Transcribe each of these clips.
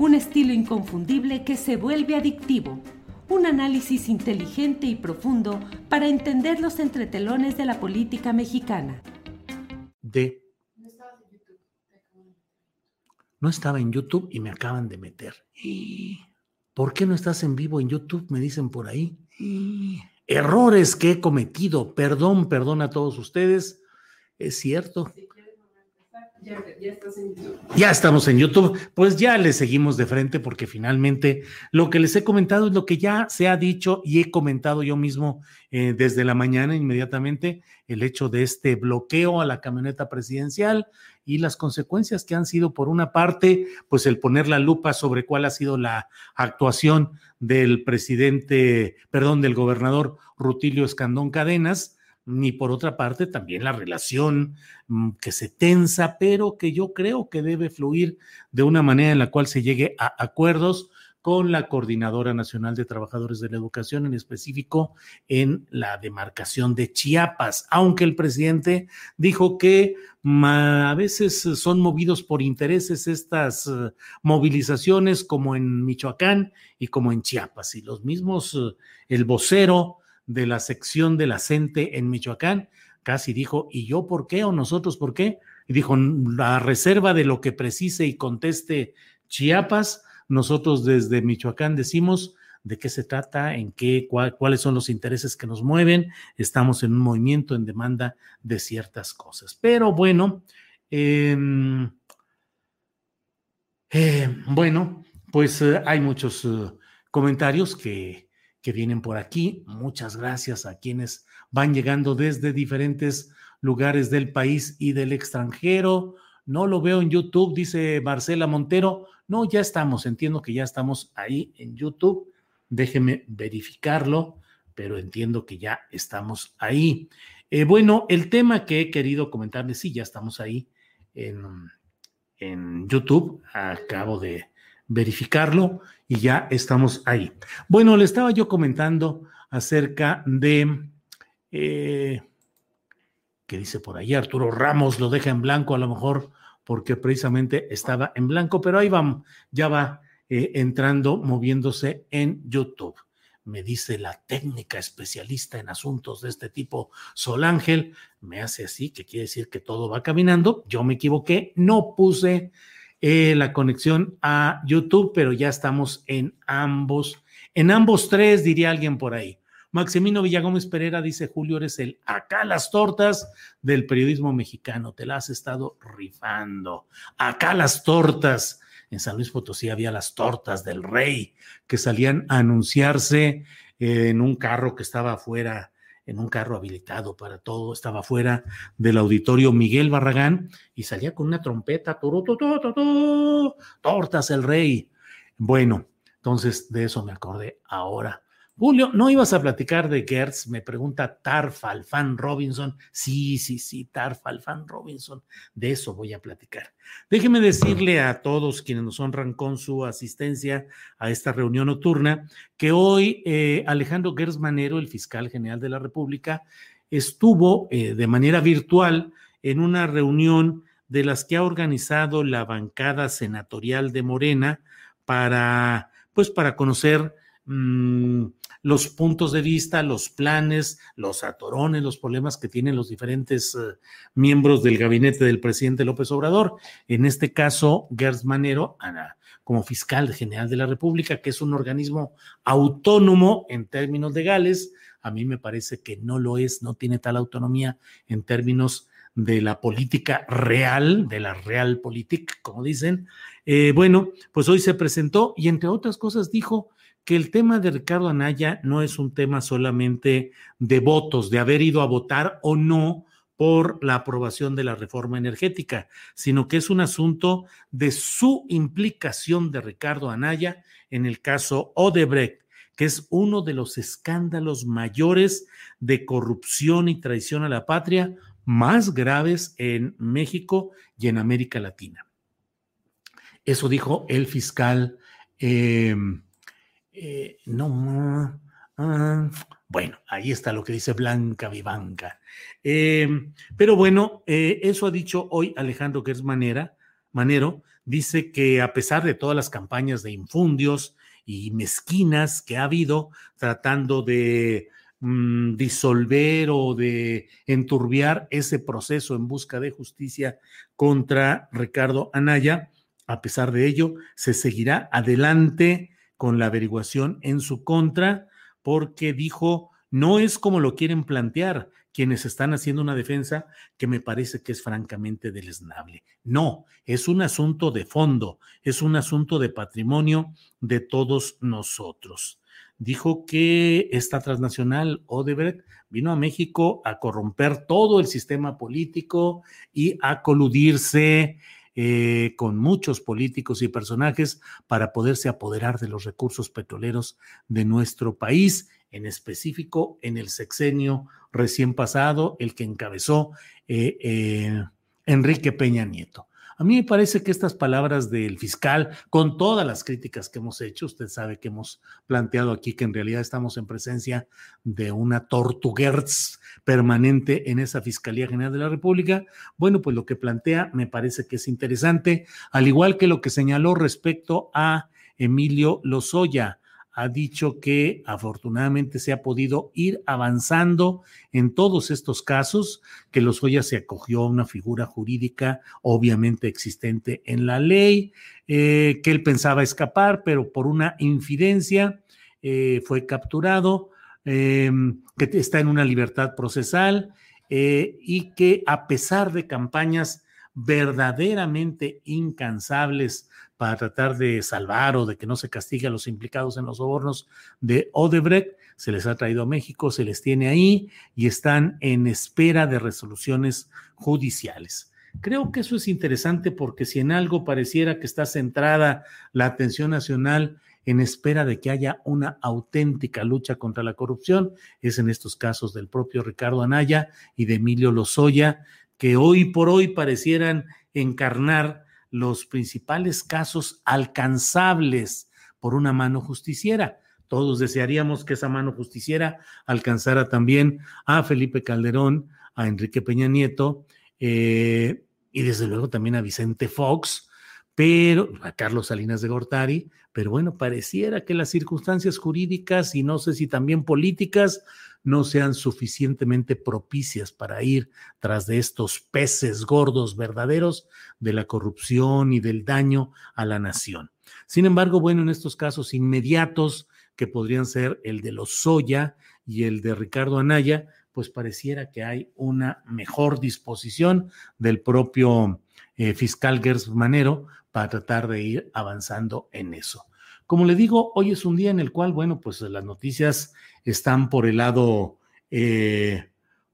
un estilo inconfundible que se vuelve adictivo. Un análisis inteligente y profundo para entender los entretelones de la política mexicana. De. No estaba en YouTube y me acaban de meter. ¿Por qué no estás en vivo en YouTube? Me dicen por ahí. Errores que he cometido. Perdón, perdón a todos ustedes. Es cierto. Ya, ya estás en YouTube. Ya estamos en YouTube, pues ya le seguimos de frente porque finalmente lo que les he comentado es lo que ya se ha dicho y he comentado yo mismo eh, desde la mañana inmediatamente, el hecho de este bloqueo a la camioneta presidencial y las consecuencias que han sido, por una parte, pues el poner la lupa sobre cuál ha sido la actuación del presidente, perdón, del gobernador Rutilio Escandón Cadenas, ni por otra parte también la relación mm, que se tensa, pero que yo creo que debe fluir de una manera en la cual se llegue a acuerdos con la Coordinadora Nacional de Trabajadores de la Educación, en específico en la demarcación de Chiapas, aunque el presidente dijo que a veces son movidos por intereses estas uh, movilizaciones como en Michoacán y como en Chiapas, y los mismos, uh, el vocero, de la sección de la CENTE en Michoacán, casi dijo, ¿y yo por qué o nosotros por qué? Y dijo, la reserva de lo que precise y conteste Chiapas, nosotros desde Michoacán decimos de qué se trata, en qué, cuáles son los intereses que nos mueven, estamos en un movimiento en demanda de ciertas cosas. Pero bueno, em, eh, bueno, pues eh, hay muchos uh, comentarios que que vienen por aquí. Muchas gracias a quienes van llegando desde diferentes lugares del país y del extranjero. No lo veo en YouTube, dice Marcela Montero. No, ya estamos, entiendo que ya estamos ahí en YouTube. Déjeme verificarlo, pero entiendo que ya estamos ahí. Eh, bueno, el tema que he querido comentarles, sí, ya estamos ahí en, en YouTube. Acabo de, verificarlo y ya estamos ahí. Bueno, le estaba yo comentando acerca de, eh, que dice por ahí, Arturo Ramos lo deja en blanco a lo mejor porque precisamente estaba en blanco, pero ahí vamos, ya va eh, entrando, moviéndose en YouTube. Me dice la técnica especialista en asuntos de este tipo, Sol Ángel, me hace así, que quiere decir que todo va caminando. Yo me equivoqué, no puse eh, la conexión a YouTube, pero ya estamos en ambos, en ambos tres, diría alguien por ahí. Maximino Villagómez Pereira dice, Julio, eres el acá las tortas del periodismo mexicano, te la has estado rifando. Acá las tortas. En San Luis Potosí había las tortas del rey que salían a anunciarse en un carro que estaba afuera en un carro habilitado para todo, estaba fuera del auditorio Miguel Barragán y salía con una trompeta, tortas el rey. Bueno, entonces de eso me acordé ahora. Julio, ¿no ibas a platicar de Gertz? Me pregunta Tarfalfan Robinson. Sí, sí, sí, Tarfalfan Robinson. De eso voy a platicar. Déjeme decirle a todos quienes nos honran con su asistencia a esta reunión nocturna que hoy eh, Alejandro Gertz Manero, el fiscal general de la República, estuvo eh, de manera virtual en una reunión de las que ha organizado la bancada senatorial de Morena para, pues, para conocer mmm, los puntos de vista, los planes, los atorones, los problemas que tienen los diferentes uh, miembros del gabinete del presidente López Obrador. En este caso, Gers Manero, como fiscal general de la República, que es un organismo autónomo en términos legales. A mí me parece que no lo es, no tiene tal autonomía en términos de la política real, de la realpolitik, como dicen. Eh, bueno, pues hoy se presentó y entre otras cosas dijo que el tema de Ricardo Anaya no es un tema solamente de votos, de haber ido a votar o no por la aprobación de la reforma energética, sino que es un asunto de su implicación de Ricardo Anaya en el caso Odebrecht, que es uno de los escándalos mayores de corrupción y traición a la patria más graves en México y en América Latina. Eso dijo el fiscal. Eh, eh, no, uh, bueno, ahí está lo que dice Blanca Vivanca. Eh, pero bueno, eh, eso ha dicho hoy Alejandro Gersmanera, Manero, dice que a pesar de todas las campañas de infundios y mezquinas que ha habido tratando de mmm, disolver o de enturbiar ese proceso en busca de justicia contra Ricardo Anaya, a pesar de ello, se seguirá adelante con la averiguación en su contra, porque dijo, no es como lo quieren plantear quienes están haciendo una defensa que me parece que es francamente deleznable. No, es un asunto de fondo, es un asunto de patrimonio de todos nosotros. Dijo que esta transnacional Odebrecht vino a México a corromper todo el sistema político y a coludirse eh, con muchos políticos y personajes para poderse apoderar de los recursos petroleros de nuestro país, en específico en el sexenio recién pasado, el que encabezó eh, eh, Enrique Peña Nieto. A mí me parece que estas palabras del fiscal, con todas las críticas que hemos hecho, usted sabe que hemos planteado aquí que en realidad estamos en presencia de una tortuguerz permanente en esa Fiscalía General de la República. Bueno, pues lo que plantea me parece que es interesante, al igual que lo que señaló respecto a Emilio Lozoya ha dicho que afortunadamente se ha podido ir avanzando en todos estos casos, que Lozoya se acogió a una figura jurídica obviamente existente en la ley, eh, que él pensaba escapar, pero por una infidencia eh, fue capturado, eh, que está en una libertad procesal y que a pesar de campañas verdaderamente incansables para tratar de salvar o de que no se castigue a los implicados en los sobornos de Odebrecht. Se les ha traído a México, se les tiene ahí y están en espera de resoluciones judiciales. Creo que eso es interesante porque si en algo pareciera que está centrada la atención nacional en espera de que haya una auténtica lucha contra la corrupción, es en estos casos del propio Ricardo Anaya y de Emilio Lozoya, que hoy por hoy parecieran encarnar los principales casos alcanzables por una mano justiciera. Todos desearíamos que esa mano justiciera alcanzara también a Felipe Calderón, a Enrique Peña Nieto eh, y desde luego también a Vicente Fox, pero a Carlos Salinas de Gortari, pero bueno, pareciera que las circunstancias jurídicas y no sé si también políticas no sean suficientemente propicias para ir tras de estos peces gordos verdaderos de la corrupción y del daño a la nación. Sin embargo, bueno, en estos casos inmediatos, que podrían ser el de los Soya y el de Ricardo Anaya, pues pareciera que hay una mejor disposición del propio eh, fiscal Gers Manero para tratar de ir avanzando en eso. Como le digo, hoy es un día en el cual, bueno, pues las noticias están por el lado, eh,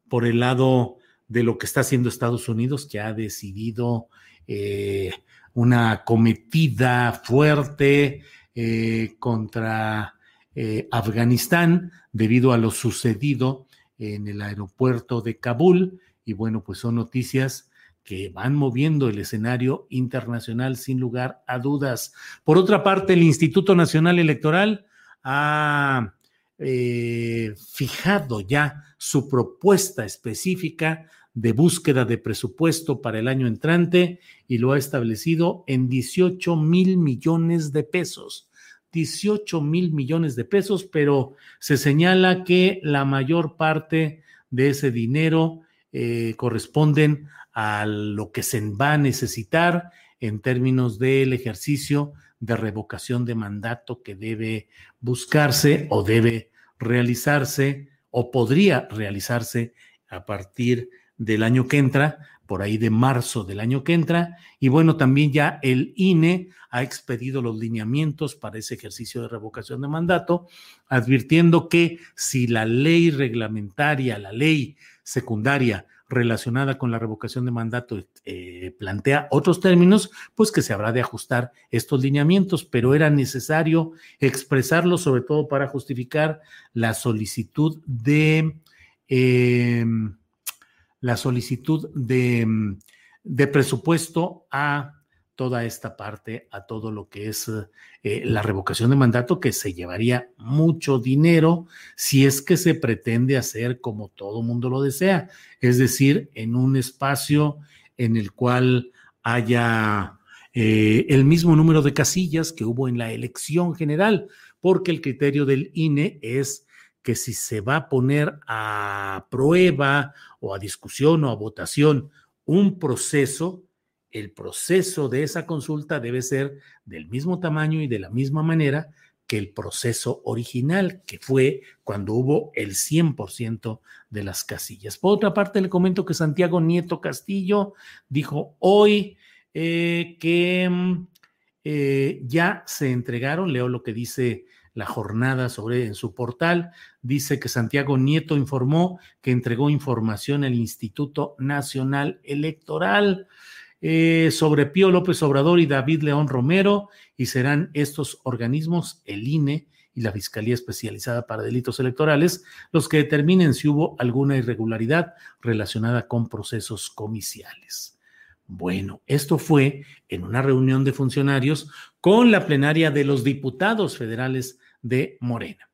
por el lado de lo que está haciendo Estados Unidos, que ha decidido eh, una cometida fuerte eh, contra eh, Afganistán debido a lo sucedido en el aeropuerto de Kabul. Y bueno, pues son noticias que van moviendo el escenario internacional sin lugar a dudas. Por otra parte, el Instituto Nacional Electoral ha eh, fijado ya su propuesta específica de búsqueda de presupuesto para el año entrante y lo ha establecido en 18 mil millones de pesos. 18 mil millones de pesos, pero se señala que la mayor parte de ese dinero eh, corresponden a lo que se va a necesitar en términos del ejercicio de revocación de mandato que debe buscarse o debe realizarse o podría realizarse a partir del año que entra, por ahí de marzo del año que entra. Y bueno, también ya el INE ha expedido los lineamientos para ese ejercicio de revocación de mandato, advirtiendo que si la ley reglamentaria, la ley secundaria relacionada con la revocación de mandato eh, plantea otros términos, pues que se habrá de ajustar estos lineamientos, pero era necesario expresarlo sobre todo para justificar la solicitud de... Em, la solicitud de, de presupuesto a toda esta parte, a todo lo que es eh, la revocación de mandato, que se llevaría mucho dinero si es que se pretende hacer como todo mundo lo desea, es decir, en un espacio en el cual haya eh, el mismo número de casillas que hubo en la elección general, porque el criterio del INE es que si se va a poner a prueba o a discusión o a votación un proceso, el proceso de esa consulta debe ser del mismo tamaño y de la misma manera que el proceso original, que fue cuando hubo el 100% de las casillas. Por otra parte, le comento que Santiago Nieto Castillo dijo hoy eh, que mm, eh, ya se entregaron, leo lo que dice la jornada sobre en su portal. Dice que Santiago Nieto informó que entregó información al Instituto Nacional Electoral eh, sobre Pío López Obrador y David León Romero, y serán estos organismos, el INE y la Fiscalía Especializada para Delitos Electorales, los que determinen si hubo alguna irregularidad relacionada con procesos comiciales. Bueno, esto fue en una reunión de funcionarios con la plenaria de los diputados federales de Morena.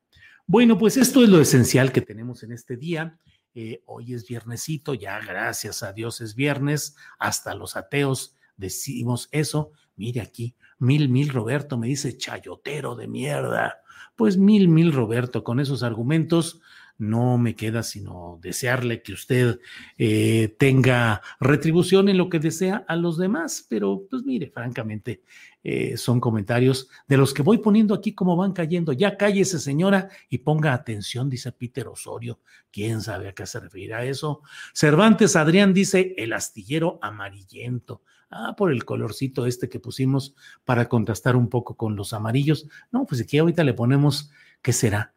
Bueno, pues esto es lo esencial que tenemos en este día. Eh, hoy es viernesito, ya gracias a Dios es viernes, hasta los ateos decimos eso. Mire aquí, mil, mil Roberto me dice chayotero de mierda. Pues mil, mil Roberto, con esos argumentos no me queda sino desearle que usted eh, tenga retribución en lo que desea a los demás, pero pues mire, francamente, eh, son comentarios de los que voy poniendo aquí como van cayendo. Ya cállese señora y ponga atención, dice Peter Osorio. ¿Quién sabe a qué se referirá eso? Cervantes Adrián dice el astillero amarillento. Ah, por el colorcito este que pusimos para contrastar un poco con los amarillos. No, pues aquí ahorita le ponemos, ¿qué será?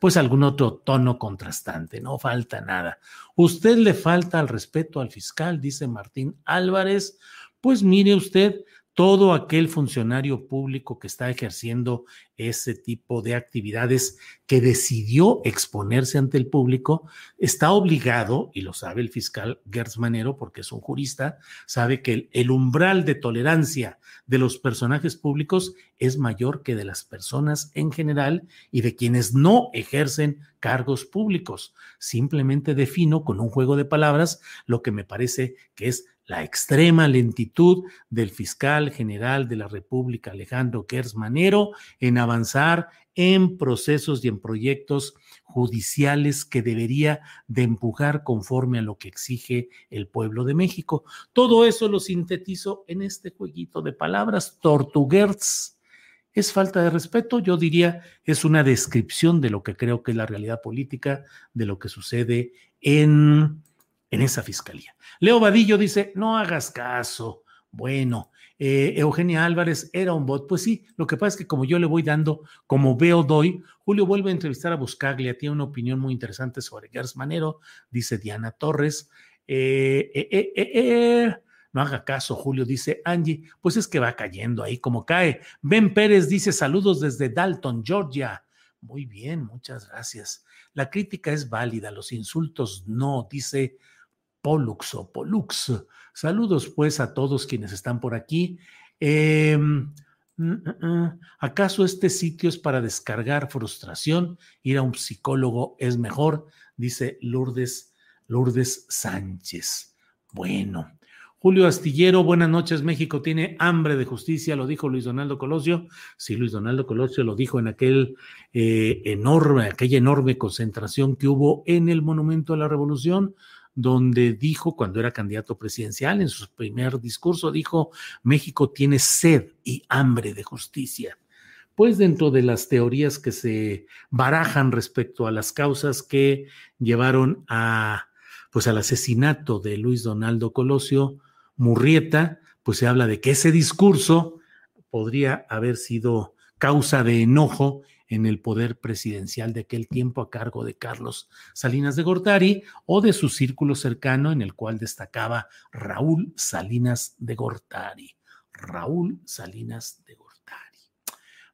pues algún otro tono contrastante, no falta nada. Usted le falta al respeto al fiscal, dice Martín Álvarez. Pues mire usted, todo aquel funcionario público que está ejerciendo ese tipo de actividades que decidió exponerse ante el público está obligado, y lo sabe el fiscal Gertz Manero porque es un jurista, sabe que el, umbral de tolerancia de los personajes públicos es mayor que de las personas en general y de quienes no ejercen cargos públicos. Simplemente defino con un juego de palabras lo que me parece que es la extrema lentitud del fiscal general de la República, Alejandro Manero, en avanzar en procesos y en proyectos judiciales que debería de empujar conforme a lo que exige el pueblo de México. Todo eso lo sintetizo en este jueguito de palabras, Tortuguerz. ¿Es falta de respeto? Yo diría, es una descripción de lo que creo que es la realidad política, de lo que sucede en en esa fiscalía. Leo Vadillo dice, no hagas caso. Bueno, eh, Eugenia Álvarez era un bot. Pues sí, lo que pasa es que como yo le voy dando, como veo, doy, Julio vuelve a entrevistar a Buscaglia, tiene una opinión muy interesante sobre Gers Manero, dice Diana Torres. Eh, eh, no haga caso, Julio, dice Angie, pues es que va cayendo ahí como cae. Ben Pérez dice saludos desde Dalton, Georgia. Muy bien, muchas gracias. La crítica es válida, los insultos no, dice Pollux o Pollux. Saludos pues a todos quienes están por aquí. Em, mm, mm, mm, ¿Acaso este sitio es para descargar frustración? Ir a un psicólogo es mejor, dice Lourdes Lourdes Sánchez. Bueno, Julio Astillero, buenas noches. México tiene hambre de justicia, lo dijo Luis Donaldo Colosio. Sí, Luis Donaldo Colosio lo dijo en aquel eh, enorme, aquella enorme concentración que hubo en el Monumento a la Revolución, donde dijo, cuando era candidato presidencial, en su primer discurso, dijo, México tiene sed y hambre de justicia. Pues dentro de las teorías que se barajan respecto a las causas que llevaron a, pues al asesinato de Luis Donaldo Colosio, Murrieta, pues se habla de que ese discurso podría haber sido causa de enojo en el poder presidencial de aquel tiempo a cargo de Carlos Salinas de Gortari o de su círculo cercano en el cual destacaba Raúl Salinas de Gortari. Raúl Salinas de Gortari.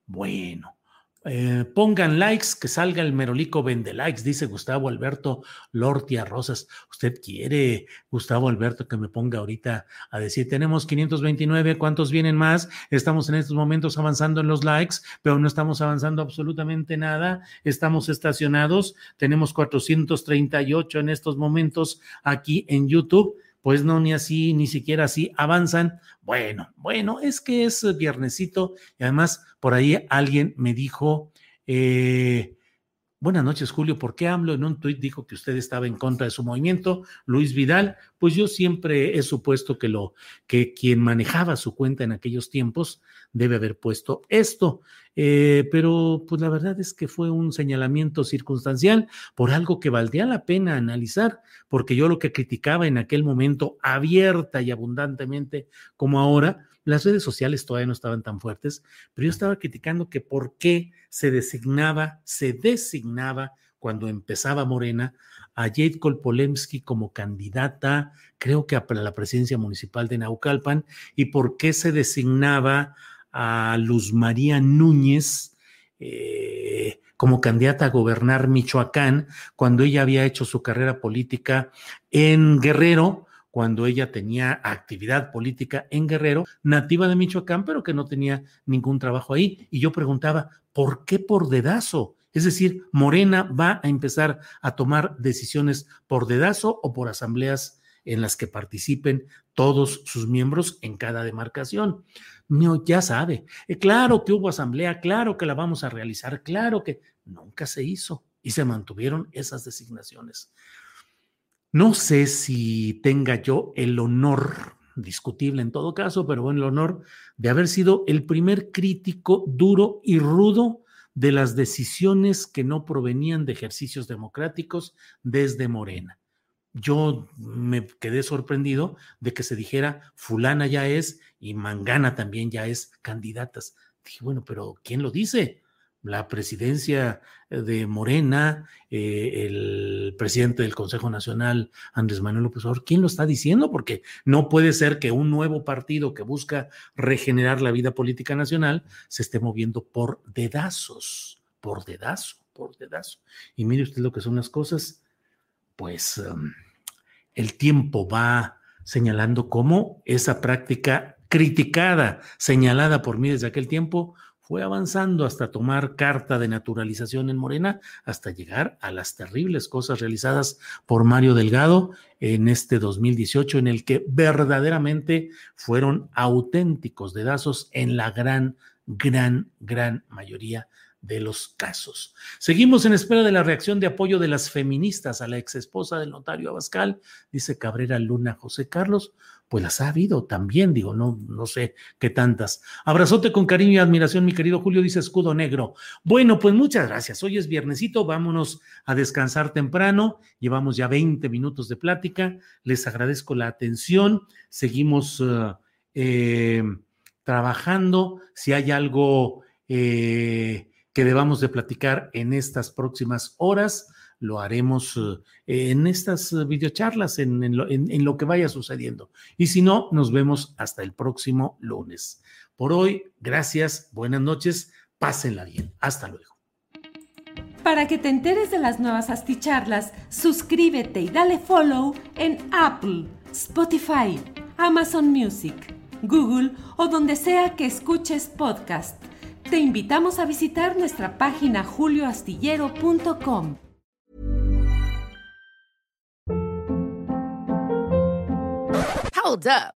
Bueno, eh, pongan likes, que salga el merolico vende likes, dice Gustavo Alberto Lortia Rosas. ¿Usted quiere, Gustavo Alberto, que me ponga ahorita a decir, tenemos 529, ¿cuántos vienen más? Estamos en estos momentos avanzando en los likes, pero no estamos avanzando absolutamente nada. Estamos estacionados, tenemos 438 en estos momentos aquí en YouTube pues no, ni así, ni siquiera así avanzan. Bueno, bueno, es que es viernesito y además por ahí alguien me dijo, eh, Buenas noches, Julio. ¿Por qué AMLO en un tuit dijo que usted estaba en contra de su movimiento? Luis Vidal, pues yo siempre he supuesto que lo que quien manejaba su cuenta en aquellos tiempos debe haber puesto esto. Eh, pero pues la verdad es que fue un señalamiento circunstancial por algo que valdría la pena analizar, porque yo lo que criticaba en aquel momento abierta y abundantemente como ahora, las redes sociales todavía no estaban tan fuertes, pero yo estaba criticando que por qué se designaba, se designaba cuando empezaba Morena a Jade Kolpolemsky como candidata, creo que a la presidencia municipal de Naucalpan, y por qué se designaba a Luz María Núñez eh, como candidata a gobernar Michoacán, cuando ella había hecho su carrera política en Guerrero, cuando ella tenía actividad política en Guerrero, nativa de Michoacán, pero que no tenía ningún trabajo ahí. Y yo preguntaba, ¿por qué por dedazo? Es decir, Morena va a empezar a tomar decisiones por dedazo o por asambleas en las que participen todos sus miembros en cada demarcación. No, ya sabe, eh, claro que hubo asamblea, claro que la vamos a realizar, claro que nunca se hizo y se mantuvieron esas designaciones. No sé si tenga yo el honor, discutible en todo caso, pero bueno, el honor de haber sido el primer crítico duro y rudo de las decisiones que no provenían de ejercicios democráticos desde Morena. Yo me quedé sorprendido de que se dijera fulana ya es y Mangana también ya es candidatas. Dije, bueno, pero ¿quién lo dice? La presidencia eh, de Morena, eh, el presidente del Consejo Nacional, Andrés Manuel López Obrador, ¿quién lo está diciendo? Porque no puede ser que un nuevo partido que busca regenerar la vida política nacional se esté moviendo por dedazos, por dedazo, por dedazo. Y mire usted lo que son las cosas, pues um, el tiempo va señalando cómo esa práctica criticada, señalada por mí desde aquel tiempo, fue avanzando hasta tomar carta de naturalización en Morena, hasta llegar a las terribles cosas realizadas por Mario Delgado en este 2018, en el que verdaderamente fueron auténticos dedazos en la gran, gran, gran mayoría de los casos. Seguimos en espera de la reacción de apoyo de las feministas a la ex esposa del notario Abascal, dice Cabrera Luna José Carlos pues las ha habido también, digo, no, no sé qué tantas. Abrazote con cariño y admiración, mi querido Julio, dice Escudo Negro. Bueno, pues muchas gracias. Hoy es viernesito, vámonos a descansar temprano. Llevamos ya 20 minutos de plática. Les agradezco la atención. Seguimos eh, eh, trabajando. Si hay algo eh, que debamos de platicar en estas próximas horas, lo haremos eh, en estas eh, videocharlas, en, lo, en, lo, que vaya sucediendo. Y si no, nos vemos hasta el próximo lunes. Por hoy, gracias, buenas noches, pásenla bien. Hasta luego. Para que te enteres de las nuevas asticharlas, suscríbete y dale follow en Apple, Spotify, Amazon Music, Google o donde sea que escuches podcast. Te invitamos a visitar nuestra página julioastillero.com. Hold up.